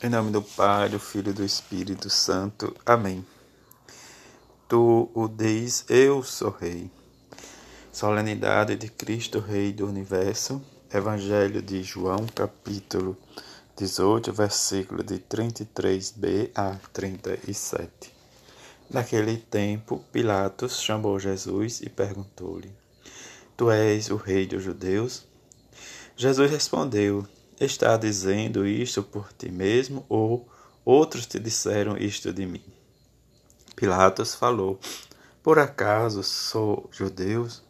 Em nome do Pai, do Filho e do Espírito Santo. Amém. Tu o diz, eu sou Rei. Solenidade de Cristo, Rei do Universo. Evangelho de João, capítulo 18, versículo de 33b a 37. Naquele tempo, Pilatos chamou Jesus e perguntou-lhe: Tu és o Rei dos Judeus? Jesus respondeu: Está dizendo isto por ti mesmo ou outros te disseram isto de mim? Pilatos falou: Por acaso sou judeus?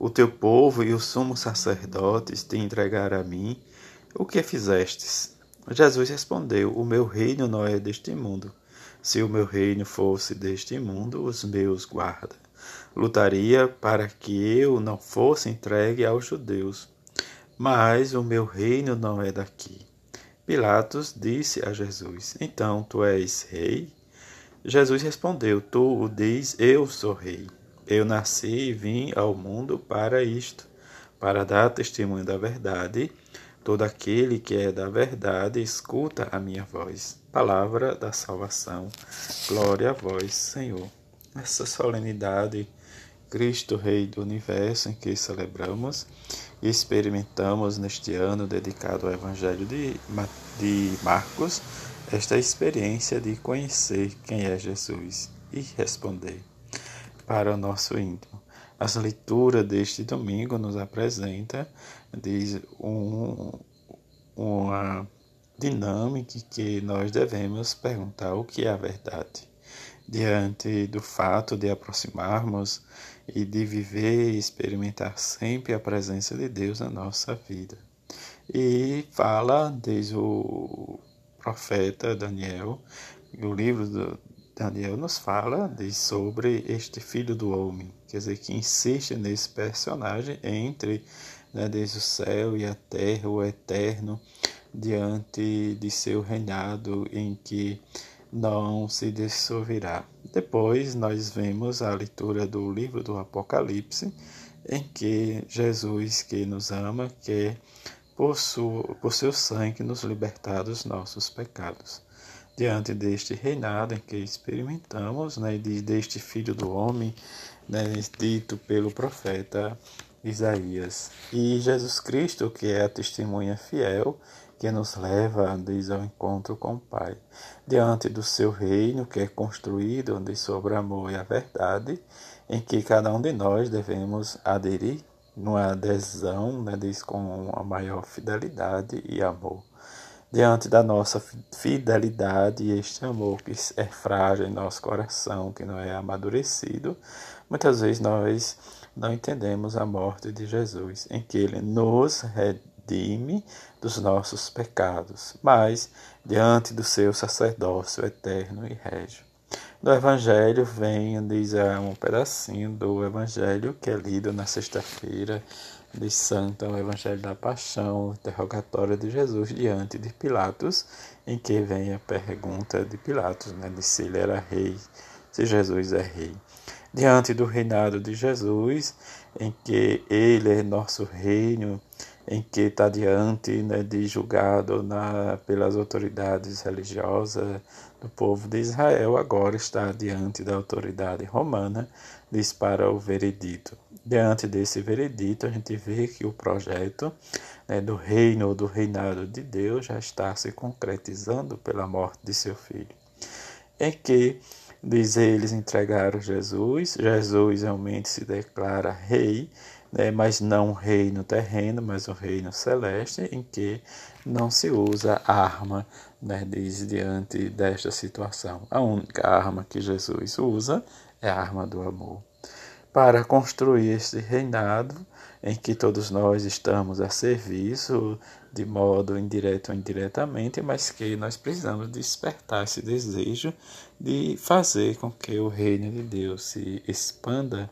O teu povo e os sumos sacerdotes te entregaram a mim. O que fizestes? Jesus respondeu: O meu reino não é deste mundo. Se o meu reino fosse deste mundo, os meus guarda. Lutaria para que eu não fosse entregue aos judeus mas o meu reino não é daqui. Pilatos disse a Jesus: Então tu és rei? Jesus respondeu: Tu o diz, eu sou rei. Eu nasci e vim ao mundo para isto, para dar testemunho da verdade. Todo aquele que é da verdade escuta a minha voz. Palavra da salvação. Glória a vós, Senhor. Essa solenidade Cristo, Rei do Universo, em que celebramos experimentamos neste ano dedicado ao Evangelho de, de Marcos, esta experiência de conhecer quem é Jesus e responder para o nosso íntimo. A leitura deste domingo nos apresenta diz, um, uma dinâmica que nós devemos perguntar o que é a verdade diante do fato de aproximarmos e de viver e experimentar sempre a presença de Deus na nossa vida. E fala desde o profeta Daniel, o livro do Daniel nos fala de, sobre este filho do homem, quer dizer, que insiste nesse personagem entre né, desde o céu e a terra, o eterno, diante de seu reinado em que não se dissolverá. Depois nós vemos a leitura do livro do Apocalipse, em que Jesus, que nos ama, quer por, sua, por seu sangue nos libertar dos nossos pecados. Diante deste reinado em que experimentamos, né, deste Filho do Homem, né, dito pelo profeta Isaías. E Jesus Cristo, que é a testemunha fiel, que nos leva diz, ao encontro com o Pai. Diante do seu reino, que é construído de sobre amor e a verdade, em que cada um de nós devemos aderir numa adesão, né, diz, com a maior fidelidade e amor. Diante da nossa fidelidade e este amor que é frágil em nosso coração, que não é amadurecido, muitas vezes nós não entendemos a morte de Jesus, em que ele nos redime dos nossos pecados, mas diante do seu sacerdócio eterno e régio. Do Evangelho vem, diz um pedacinho do Evangelho que é lido na sexta-feira de Santa, o Evangelho da Paixão, o interrogatório de Jesus diante de Pilatos, em que vem a pergunta de Pilatos, né, de se ele era rei, se Jesus é rei. Diante do reinado de Jesus, em que ele é nosso reino, em que está diante né, de julgado na, pelas autoridades religiosas do povo de Israel, agora está diante da autoridade romana, diz para o veredito. Diante desse veredito, a gente vê que o projeto né, do reino ou do reinado de Deus já está se concretizando pela morte de seu filho. Em que, diz eles, entregaram Jesus, Jesus realmente se declara rei, né, mas não um reino terreno, mas um reino celeste, em que não se usa arma né, diz, diante desta situação. A única arma que Jesus usa é a arma do amor. Para construir este reinado, em que todos nós estamos a serviço, de modo indireto ou indiretamente, mas que nós precisamos despertar esse desejo de fazer com que o reino de Deus se expanda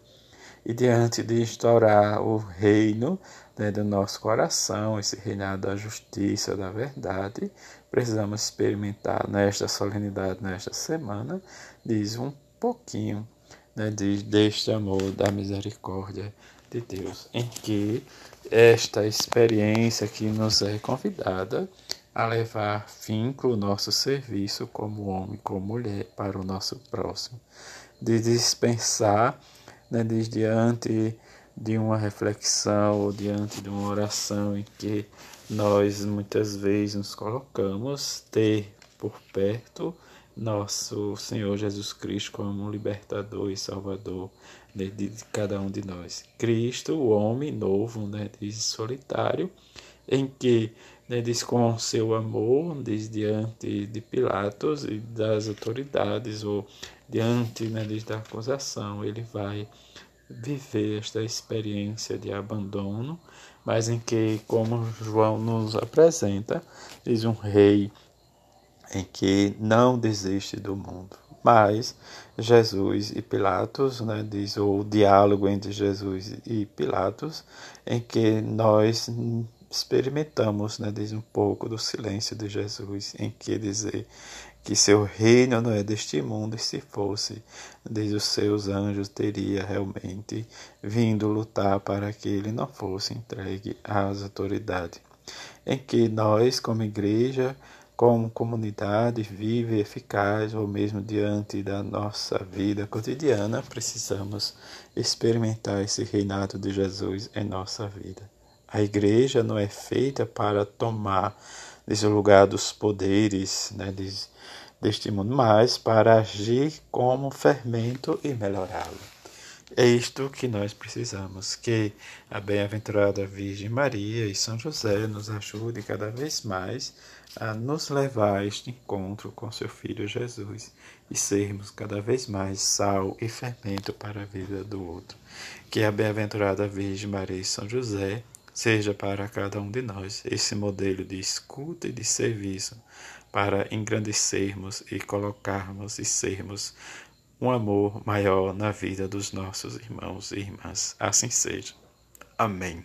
e diante de instaurar o reino né, do nosso coração, esse reinado da justiça, da verdade, precisamos experimentar nesta solenidade, nesta semana, diz um pouquinho né, de, deste amor, da misericórdia de Deus, em que esta experiência que nos é convidada a levar finco o nosso serviço como homem, como mulher, para o nosso próximo, de dispensar né, diante de uma reflexão ou diante de uma oração em que nós muitas vezes nos colocamos, ter por perto nosso Senhor Jesus Cristo como libertador e salvador de, de cada um de nós. Cristo, o homem novo, né, diz solitário, em que né, diz com seu amor, diz diante de Pilatos e das autoridades, ou diante né, diz da acusação, ele vai viver esta experiência de abandono, mas em que, como João nos apresenta, diz um rei em que não desiste do mundo. Mas Jesus e Pilatos, né, diz o diálogo entre Jesus e Pilatos, em que nós experimentamos, né, diz um pouco do silêncio de Jesus, em que dizer que seu reino não é deste mundo, e se fosse, desde os seus anjos teria realmente vindo lutar para que ele não fosse entregue às autoridades. Em que nós, como igreja, como comunidade viva e eficaz, ou mesmo diante da nossa vida cotidiana, precisamos experimentar esse reinado de Jesus em nossa vida. A igreja não é feita para tomar esse lugar dos poderes né, deste mundo, mas para agir como fermento e melhorá-lo. É isto que nós precisamos, que a bem-aventurada Virgem Maria e São José nos ajudem cada vez mais a nos levar a este encontro com seu Filho Jesus e sermos cada vez mais sal e fermento para a vida do outro. Que a bem-aventurada Virgem Maria e São José seja para cada um de nós esse modelo de escuta e de serviço para engrandecermos e colocarmos e sermos um amor maior na vida dos nossos irmãos e irmãs. Assim seja. Amém.